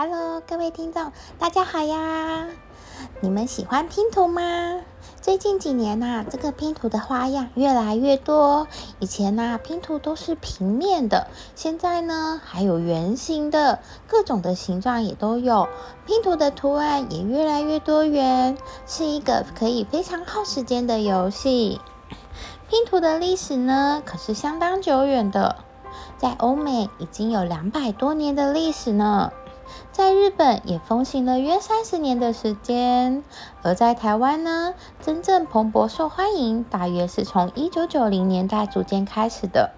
Hello，各位听众，大家好呀！你们喜欢拼图吗？最近几年呐，这个拼图的花样越来越多。以前呐，拼图都是平面的，现在呢，还有圆形的，各种的形状也都有。拼图的图案也越来越多元，是一个可以非常耗时间的游戏。拼图的历史呢，可是相当久远的，在欧美已经有两百多年的历史呢。在日本也风行了约三十年的时间，而在台湾呢，真正蓬勃受欢迎，大约是从一九九零年代逐渐开始的。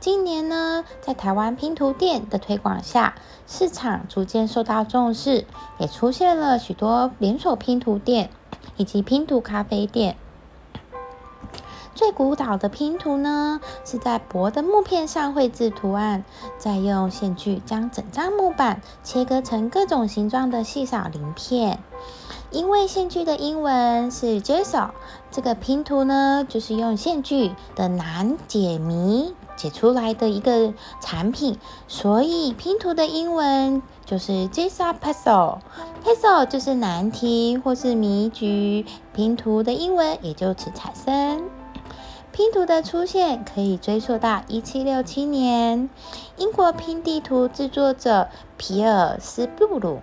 今年呢，在台湾拼图店的推广下，市场逐渐受到重视，也出现了许多连锁拼图店以及拼图咖啡店。最古老的拼图呢，是在薄的木片上绘制图案，再用线锯将整张木板切割成各种形状的细小鳞片。因为线锯的英文是 jigsaw，这个拼图呢，就是用线锯的难解谜解出来的一个产品，所以拼图的英文就是 jigsaw puzzle。puzzle 就是难题或是谜局，拼图的英文也就此产生。拼图的出现可以追溯到一七六七年，英国拼地图制作者皮尔斯布鲁，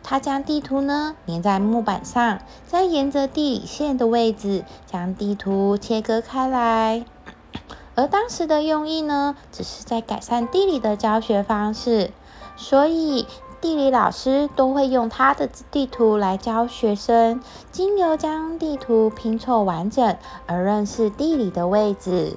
他将地图呢粘在木板上，再沿着地理线的位置将地图切割开来。而当时的用意呢，只是在改善地理的教学方式，所以。地理老师都会用他的地图来教学生，经由将地图拼凑完整而认识地理的位置。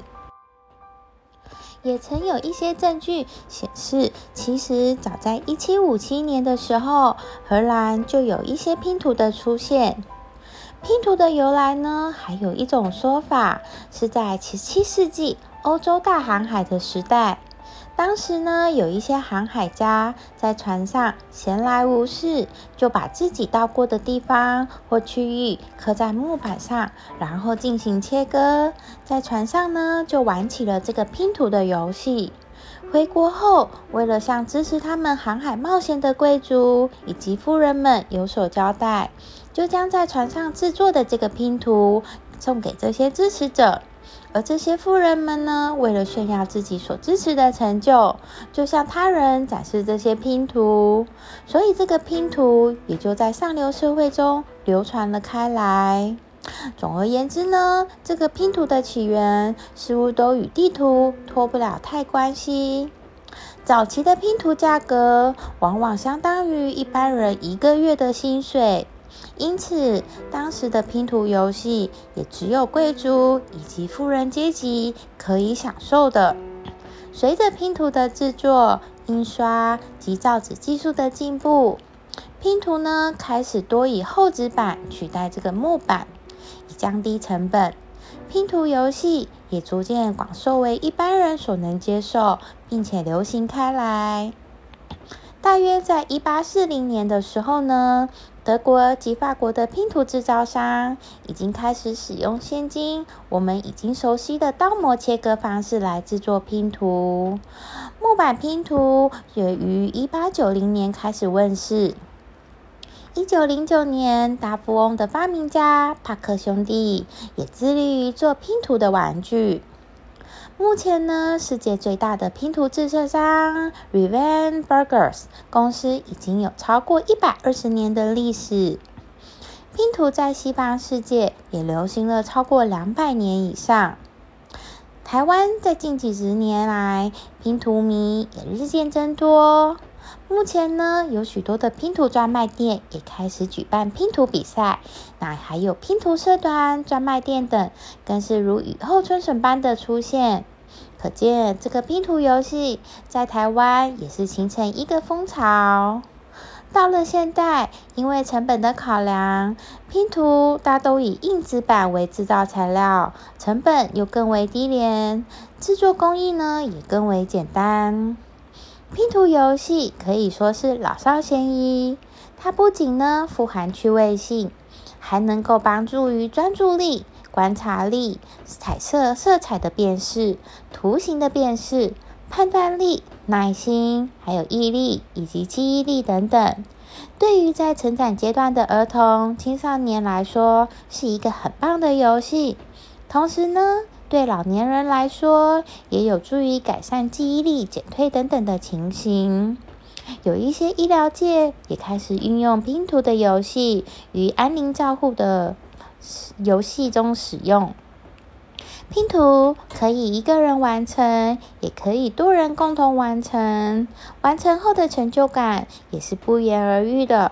也曾有一些证据显示，其实早在一七五七年的时候，荷兰就有一些拼图的出现。拼图的由来呢，还有一种说法是在十七世纪欧洲大航海的时代。当时呢，有一些航海家在船上闲来无事，就把自己到过的地方或区域刻在木板上，然后进行切割。在船上呢，就玩起了这个拼图的游戏。回国后，为了向支持他们航海冒险的贵族以及富人们有所交代，就将在船上制作的这个拼图送给这些支持者。而这些富人们呢，为了炫耀自己所支持的成就，就向他人展示这些拼图，所以这个拼图也就在上流社会中流传了开来。总而言之呢，这个拼图的起源似乎都与地图脱不了太关系。早期的拼图价格往往相当于一般人一个月的薪水。因此，当时的拼图游戏也只有贵族以及富人阶级可以享受的。随着拼图的制作、印刷及造纸技术的进步，拼图呢开始多以厚纸板取代这个木板，以降低成本。拼图游戏也逐渐广受为一般人所能接受，并且流行开来。大约在一八四零年的时候呢。德国及法国的拼图制造商已经开始使用现今我们已经熟悉的刀模切割方式来制作拼图。木板拼图也于一八九零年开始问世。一九零九年，大富翁的发明家帕克兄弟也致力于做拼图的玩具。目前呢，世界最大的拼图制造商 r e v e n Burgers 公司已经有超过一百二十年的历史。拼图在西方世界也流行了超过两百年以上。台湾在近几十年来，拼图迷也日渐增多。目前呢，有许多的拼图专卖店也开始举办拼图比赛，那还有拼图社团、专卖店等，更是如雨后春笋般的出现。可见，这个拼图游戏在台湾也是形成一个风潮。到了现代，因为成本的考量，拼图大都以硬纸板为制造材料，成本又更为低廉，制作工艺呢也更为简单。拼图游戏可以说是老少咸宜，它不仅呢富含趣味性，还能够帮助于专注力、观察力、彩色色彩的辨识、图形的辨识、判断力耐心，还有毅力以及记忆力等等。对于在成长阶段的儿童、青少年来说，是一个很棒的游戏。同时呢，对老年人来说，也有助于改善记忆力减退等等的情形。有一些医疗界也开始运用拼图的游戏与安宁照护的游戏中使用。拼图可以一个人完成，也可以多人共同完成。完成后的成就感也是不言而喻的。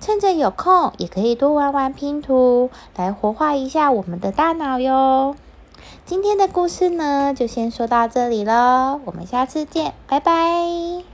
趁着有空，也可以多玩玩拼图，来活化一下我们的大脑哟。今天的故事呢，就先说到这里喽，我们下次见，拜拜。